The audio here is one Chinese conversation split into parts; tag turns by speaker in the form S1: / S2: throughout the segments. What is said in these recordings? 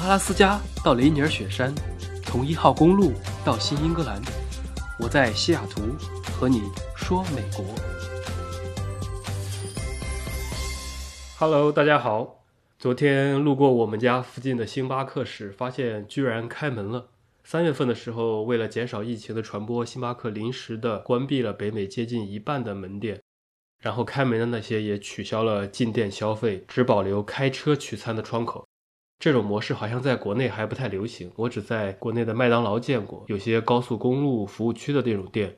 S1: 阿拉斯加到雷尼尔雪山，从一号公路到新英格兰，我在西雅图和你说美国。Hello，大家好。昨天路过我们家附近的星巴克时，发现居然开门了。三月份的时候，为了减少疫情的传播，星巴克临时的关闭了北美接近一半的门店，然后开门的那些也取消了进店消费，只保留开车取餐的窗口。这种模式好像在国内还不太流行，我只在国内的麦当劳见过，有些高速公路服务区的那种店。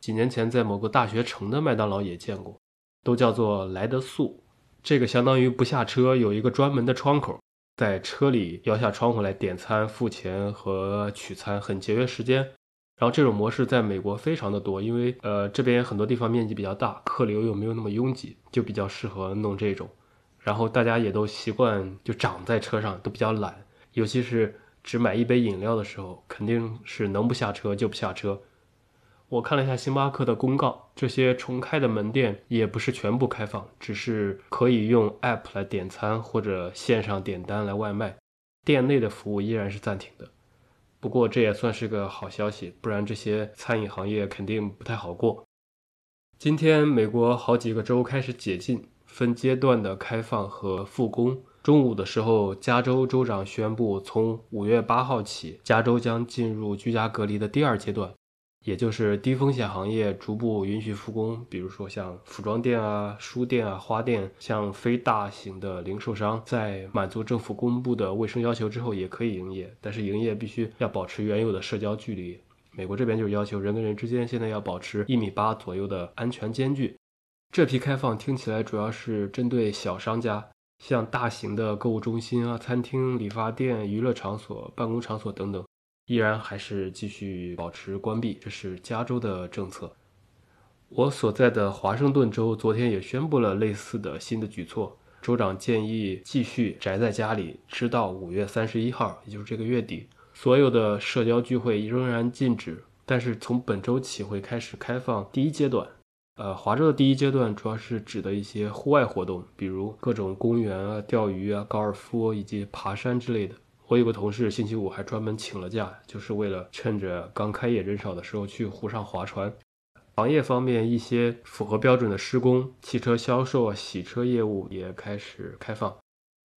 S1: 几年前在某个大学城的麦当劳也见过，都叫做来得速。这个相当于不下车，有一个专门的窗口。在车里摇下窗户来点餐、付钱和取餐，很节约时间。然后这种模式在美国非常的多，因为呃这边很多地方面积比较大，客流又没有那么拥挤，就比较适合弄这种。然后大家也都习惯就长在车上，都比较懒，尤其是只买一杯饮料的时候，肯定是能不下车就不下车。我看了一下星巴克的公告，这些重开的门店也不是全部开放，只是可以用 App 来点餐或者线上点单来外卖，店内的服务依然是暂停的。不过这也算是个好消息，不然这些餐饮行业肯定不太好过。今天美国好几个州开始解禁，分阶段的开放和复工。中午的时候，加州州长宣布，从五月八号起，加州将进入居家隔离的第二阶段。也就是低风险行业逐步允许复工，比如说像服装店啊、书店啊、花店，像非大型的零售商，在满足政府公布的卫生要求之后，也可以营业，但是营业必须要保持原有的社交距离。美国这边就是要求人跟人之间现在要保持一米八左右的安全间距。这批开放听起来主要是针对小商家，像大型的购物中心啊、餐厅、理发店、娱乐场所、办公场所等等。依然还是继续保持关闭，这是加州的政策。我所在的华盛顿州昨天也宣布了类似的新的举措，州长建议继续宅在家里，直到五月三十一号，也就是这个月底，所有的社交聚会仍然禁止。但是从本周起会开始开放第一阶段。呃，华州的第一阶段主要是指的一些户外活动，比如各种公园啊、钓鱼啊、高尔夫以及爬山之类的。我有个同事，星期五还专门请了假，就是为了趁着刚开业人少的时候去湖上划船。行业方面，一些符合标准的施工、汽车销售、洗车业务也开始开放。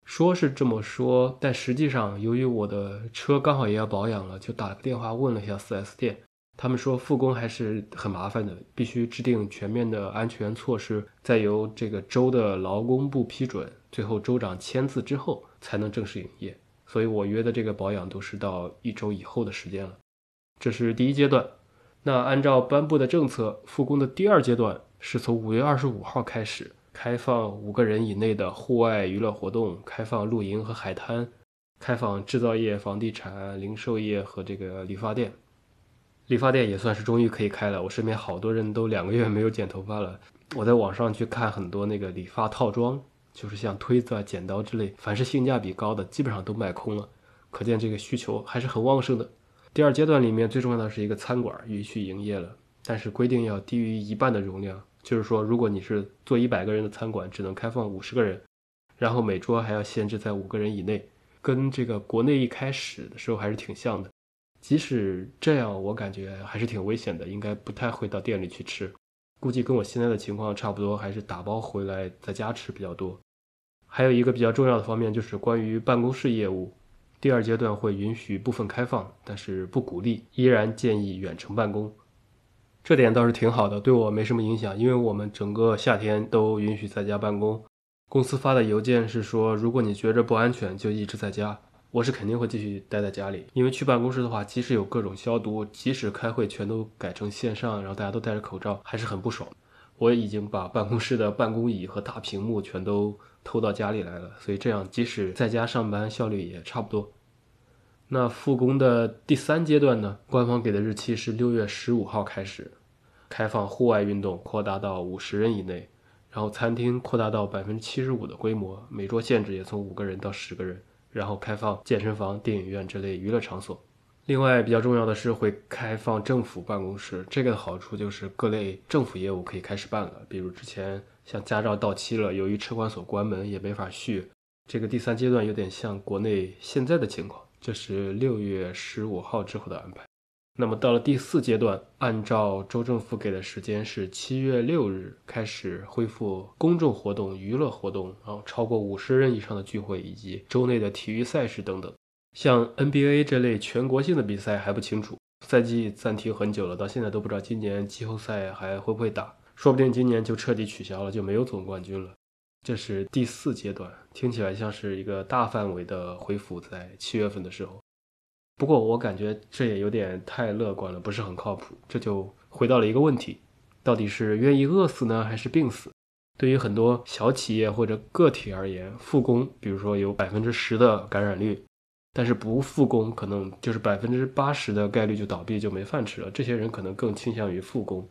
S1: 说是这么说，但实际上，由于我的车刚好也要保养了，就打了个电话问了一下 4S 店，他们说复工还是很麻烦的，必须制定全面的安全措施，再由这个州的劳工部批准，最后州长签字之后才能正式营业。所以我约的这个保养都是到一周以后的时间了，这是第一阶段。那按照颁布的政策，复工的第二阶段是从五月二十五号开始，开放五个人以内的户外娱乐活动，开放露营和海滩，开放制造业、房地产、零售业和这个理发店。理发店也算是终于可以开了，我身边好多人都两个月没有剪头发了。我在网上去看很多那个理发套装。就是像推子啊、剪刀之类，凡是性价比高的，基本上都卖空了，可见这个需求还是很旺盛的。第二阶段里面最重要的是一个餐馆允许营业了，但是规定要低于一半的容量，就是说，如果你是做一百个人的餐馆，只能开放五十个人，然后每桌还要限制在五个人以内，跟这个国内一开始的时候还是挺像的。即使这样，我感觉还是挺危险的，应该不太会到店里去吃，估计跟我现在的情况差不多，还是打包回来在家吃比较多。还有一个比较重要的方面就是关于办公室业务，第二阶段会允许部分开放，但是不鼓励，依然建议远程办公。这点倒是挺好的，对我没什么影响，因为我们整个夏天都允许在家办公。公司发的邮件是说，如果你觉着不安全，就一直在家。我是肯定会继续待在家里，因为去办公室的话，即使有各种消毒，即使开会全都改成线上，然后大家都戴着口罩，还是很不爽。我已经把办公室的办公椅和大屏幕全都。偷到家里来了，所以这样即使在家上班效率也差不多。那复工的第三阶段呢？官方给的日期是六月十五号开始，开放户外运动扩大到五十人以内，然后餐厅扩大到百分之七十五的规模，每桌限制也从五个人到十个人，然后开放健身房、电影院这类娱乐场所。另外比较重要的是会开放政府办公室，这个的好处就是各类政府业务可以开始办了，比如之前。像驾照到期了，由于车管所关门也没法续，这个第三阶段有点像国内现在的情况，这是六月十五号之后的安排。那么到了第四阶段，按照州政府给的时间是七月六日开始恢复公众活动、娱乐活动，然后超过五十人以上的聚会以及州内的体育赛事等等。像 NBA 这类全国性的比赛还不清楚，赛季暂停很久了，到现在都不知道今年季后赛还会不会打，说不定今年就彻底取消了，就没有总冠军了。这是第四阶段，听起来像是一个大范围的恢复，在七月份的时候。不过我感觉这也有点太乐观了，不是很靠谱。这就回到了一个问题：到底是愿意饿死呢，还是病死？对于很多小企业或者个体而言，复工，比如说有百分之十的感染率，但是不复工，可能就是百分之八十的概率就倒闭，就没饭吃了。这些人可能更倾向于复工。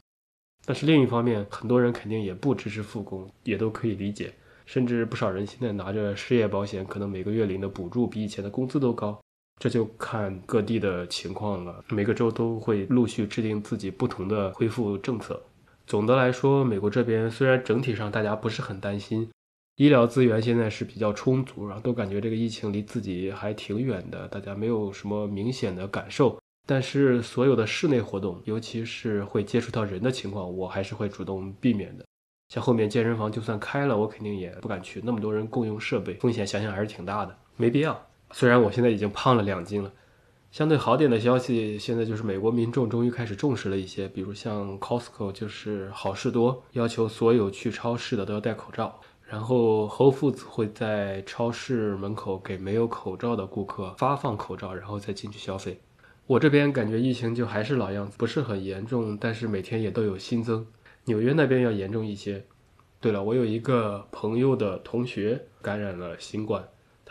S1: 但是另一方面，很多人肯定也不支持复工，也都可以理解。甚至不少人现在拿着失业保险，可能每个月领的补助比以前的工资都高。这就看各地的情况了，每个州都会陆续制定自己不同的恢复政策。总的来说，美国这边虽然整体上大家不是很担心，医疗资源现在是比较充足，然后都感觉这个疫情离自己还挺远的，大家没有什么明显的感受。但是所有的室内活动，尤其是会接触到人的情况，我还是会主动避免的。像后面健身房就算开了，我肯定也不敢去，那么多人共用设备，风险想想还是挺大的，没必要。虽然我现在已经胖了两斤了，相对好点的消息，现在就是美国民众终于开始重视了一些，比如像 Costco 就是好事多，要求所有去超市的都要戴口罩，然后 Whole Foods 会在超市门口给没有口罩的顾客发放口罩，然后再进去消费。我这边感觉疫情就还是老样子，不是很严重，但是每天也都有新增。纽约那边要严重一些。对了，我有一个朋友的同学感染了新冠。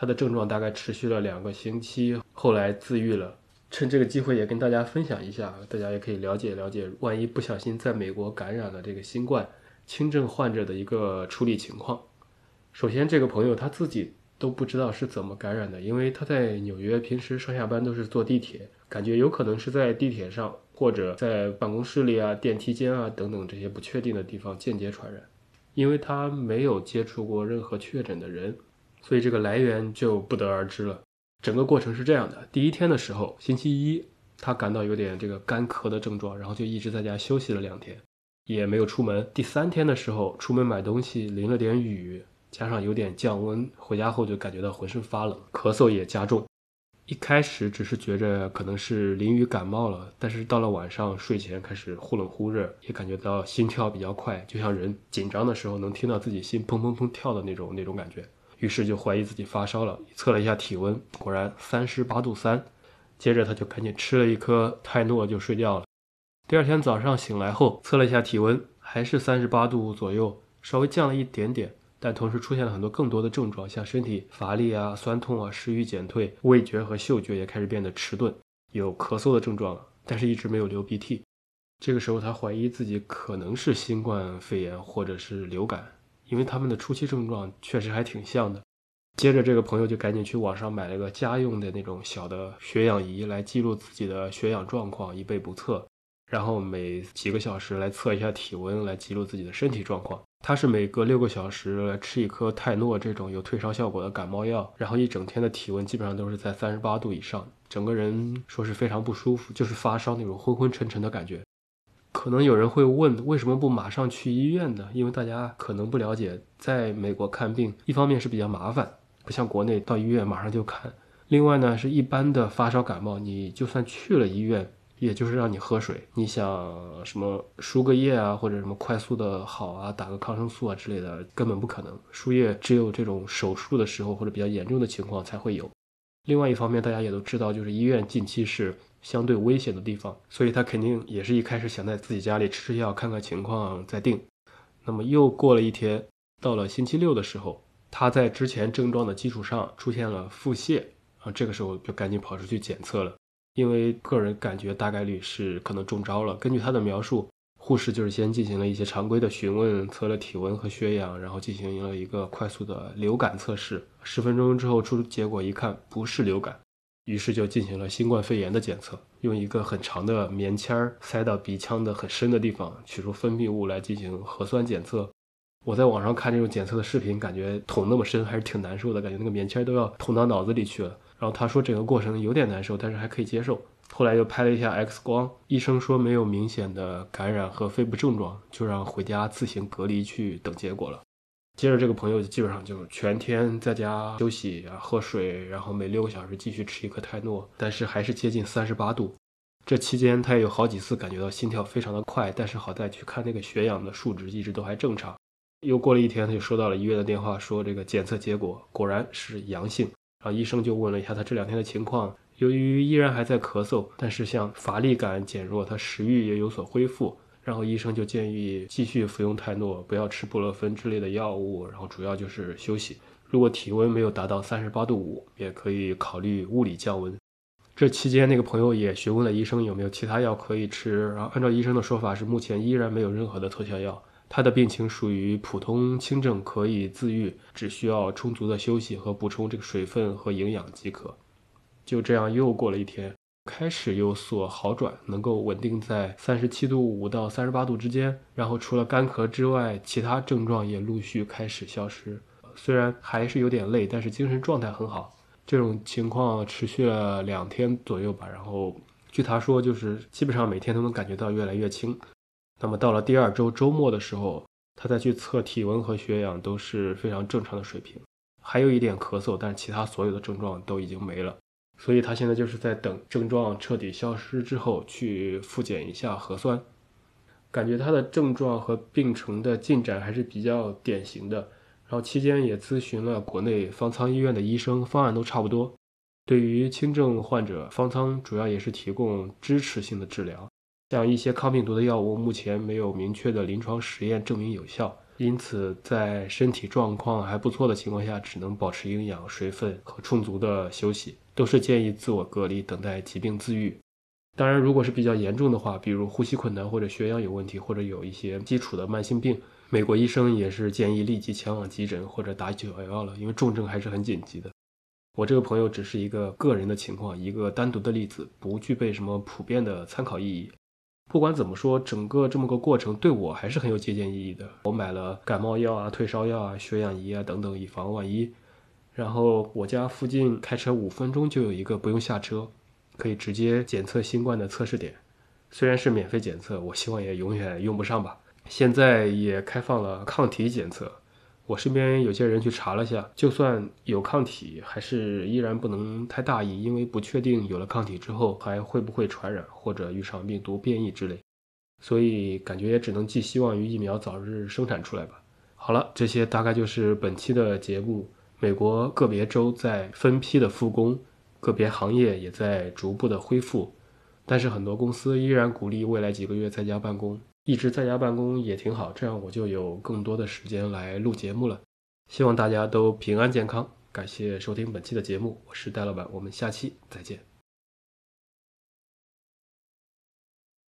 S1: 他的症状大概持续了两个星期，后来自愈了。趁这个机会也跟大家分享一下，大家也可以了解了解，万一不小心在美国感染了这个新冠，轻症患者的一个处理情况。首先，这个朋友他自己都不知道是怎么感染的，因为他在纽约平时上下班都是坐地铁，感觉有可能是在地铁上或者在办公室里啊、电梯间啊等等这些不确定的地方间接传染，因为他没有接触过任何确诊的人。所以这个来源就不得而知了。整个过程是这样的：第一天的时候，星期一，他感到有点这个干咳的症状，然后就一直在家休息了两天，也没有出门。第三天的时候，出门买东西淋了点雨，加上有点降温，回家后就感觉到浑身发冷，咳嗽也加重。一开始只是觉着可能是淋雨感冒了，但是到了晚上睡前开始忽冷忽热，也感觉到心跳比较快，就像人紧张的时候能听到自己心砰砰砰跳的那种那种感觉。于是就怀疑自己发烧了，测了一下体温，果然三十八度三。接着他就赶紧吃了一颗泰诺就睡觉了。第二天早上醒来后测了一下体温，还是三十八度左右，稍微降了一点点，但同时出现了很多更多的症状，像身体乏力啊、酸痛啊、食欲减退、味觉和嗅觉也开始变得迟钝，有咳嗽的症状了，但是一直没有流鼻涕。这个时候他怀疑自己可能是新冠肺炎或者是流感。因为他们的初期症状确实还挺像的，接着这个朋友就赶紧去网上买了个家用的那种小的血氧仪来记录自己的血氧状况，以备不测。然后每几个小时来测一下体温，来记录自己的身体状况。他是每隔六个小时来吃一颗泰诺这种有退烧效果的感冒药，然后一整天的体温基本上都是在三十八度以上，整个人说是非常不舒服，就是发烧那种昏昏沉沉的感觉。可能有人会问，为什么不马上去医院呢？因为大家可能不了解，在美国看病，一方面是比较麻烦，不像国内到医院马上就看；另外呢，是一般的发烧感冒，你就算去了医院，也就是让你喝水。你想什么输个液啊，或者什么快速的好啊，打个抗生素啊之类的，根本不可能。输液只有这种手术的时候或者比较严重的情况才会有。另外一方面，大家也都知道，就是医院近期是。相对危险的地方，所以他肯定也是一开始想在自己家里吃吃药，看看情况再定。那么又过了一天，到了星期六的时候，他在之前症状的基础上出现了腹泻啊，这个时候就赶紧跑出去检测了，因为个人感觉大概率是可能中招了。根据他的描述，护士就是先进行了一些常规的询问，测了体温和血氧，然后进行了一个快速的流感测试。十分钟之后出结果一看，不是流感。于是就进行了新冠肺炎的检测，用一个很长的棉签儿塞到鼻腔的很深的地方，取出分泌物来进行核酸检测。我在网上看这种检测的视频，感觉捅那么深还是挺难受的，感觉那个棉签都要捅到脑子里去了。然后他说整个过程有点难受，但是还可以接受。后来又拍了一下 X 光，医生说没有明显的感染和肺部症状，就让回家自行隔离去等结果了。接着这个朋友基本上就全天在家休息啊，喝水，然后每六个小时继续吃一颗泰诺，但是还是接近三十八度。这期间他也有好几次感觉到心跳非常的快，但是好在去看那个血氧的数值一直都还正常。又过了一天，他就收到了医院的电话，说这个检测结果果然是阳性。然后医生就问了一下他这两天的情况，由于依然还在咳嗽，但是像乏力感减弱，他食欲也有所恢复。然后医生就建议继续服用泰诺，不要吃布洛芬之类的药物，然后主要就是休息。如果体温没有达到三十八度五，也可以考虑物理降温。这期间，那个朋友也询问了医生有没有其他药可以吃，然后按照医生的说法是目前依然没有任何的特效药。他的病情属于普通轻症，可以自愈，只需要充足的休息和补充这个水分和营养即可。就这样又过了一天，开始有所好转，能够稳定在三十七度五到三十八度之间。然后除了干咳之外，其他症状也陆续开始消失。虽然还是有点累，但是精神状态很好。这种情况持续了两天左右吧。然后据他说，就是基本上每天都能感觉到越来越轻。那么到了第二周周末的时候，他再去测体温和血氧都是非常正常的水平，还有一点咳嗽，但是其他所有的症状都已经没了。所以他现在就是在等症状彻底消失之后去复检一下核酸。感觉他的症状和病程的进展还是比较典型的。然后期间也咨询了国内方舱医院的医生，方案都差不多。对于轻症患者，方舱主要也是提供支持性的治疗。像一些抗病毒的药物，目前没有明确的临床实验证明有效，因此在身体状况还不错的情况下，只能保持营养、水分和充足的休息，都是建议自我隔离，等待疾病自愈。当然，如果是比较严重的话，比如呼吸困难或者血氧有问题，或者有一些基础的慢性病，美国医生也是建议立即前往急诊或者打九幺幺了，因为重症还是很紧急的。我这个朋友只是一个个人的情况，一个单独的例子，不具备什么普遍的参考意义。不管怎么说，整个这么个过程对我还是很有借鉴意义的。我买了感冒药啊、退烧药啊、血氧仪啊等等，以防万一。然后我家附近开车五分钟就有一个不用下车，可以直接检测新冠的测试点。虽然是免费检测，我希望也永远用不上吧。现在也开放了抗体检测。我身边有些人去查了下，就算有抗体，还是依然不能太大意，因为不确定有了抗体之后还会不会传染，或者遇上病毒变异之类，所以感觉也只能寄希望于疫苗早日生产出来吧。好了，这些大概就是本期的节目。美国个别州在分批的复工，个别行业也在逐步的恢复，但是很多公司依然鼓励未来几个月在家办公。一直在家办公也挺好，这样我就有更多的时间来录节目了。希望大家都平安健康，感谢收听本期的节目，我是戴老板，我们下期再见。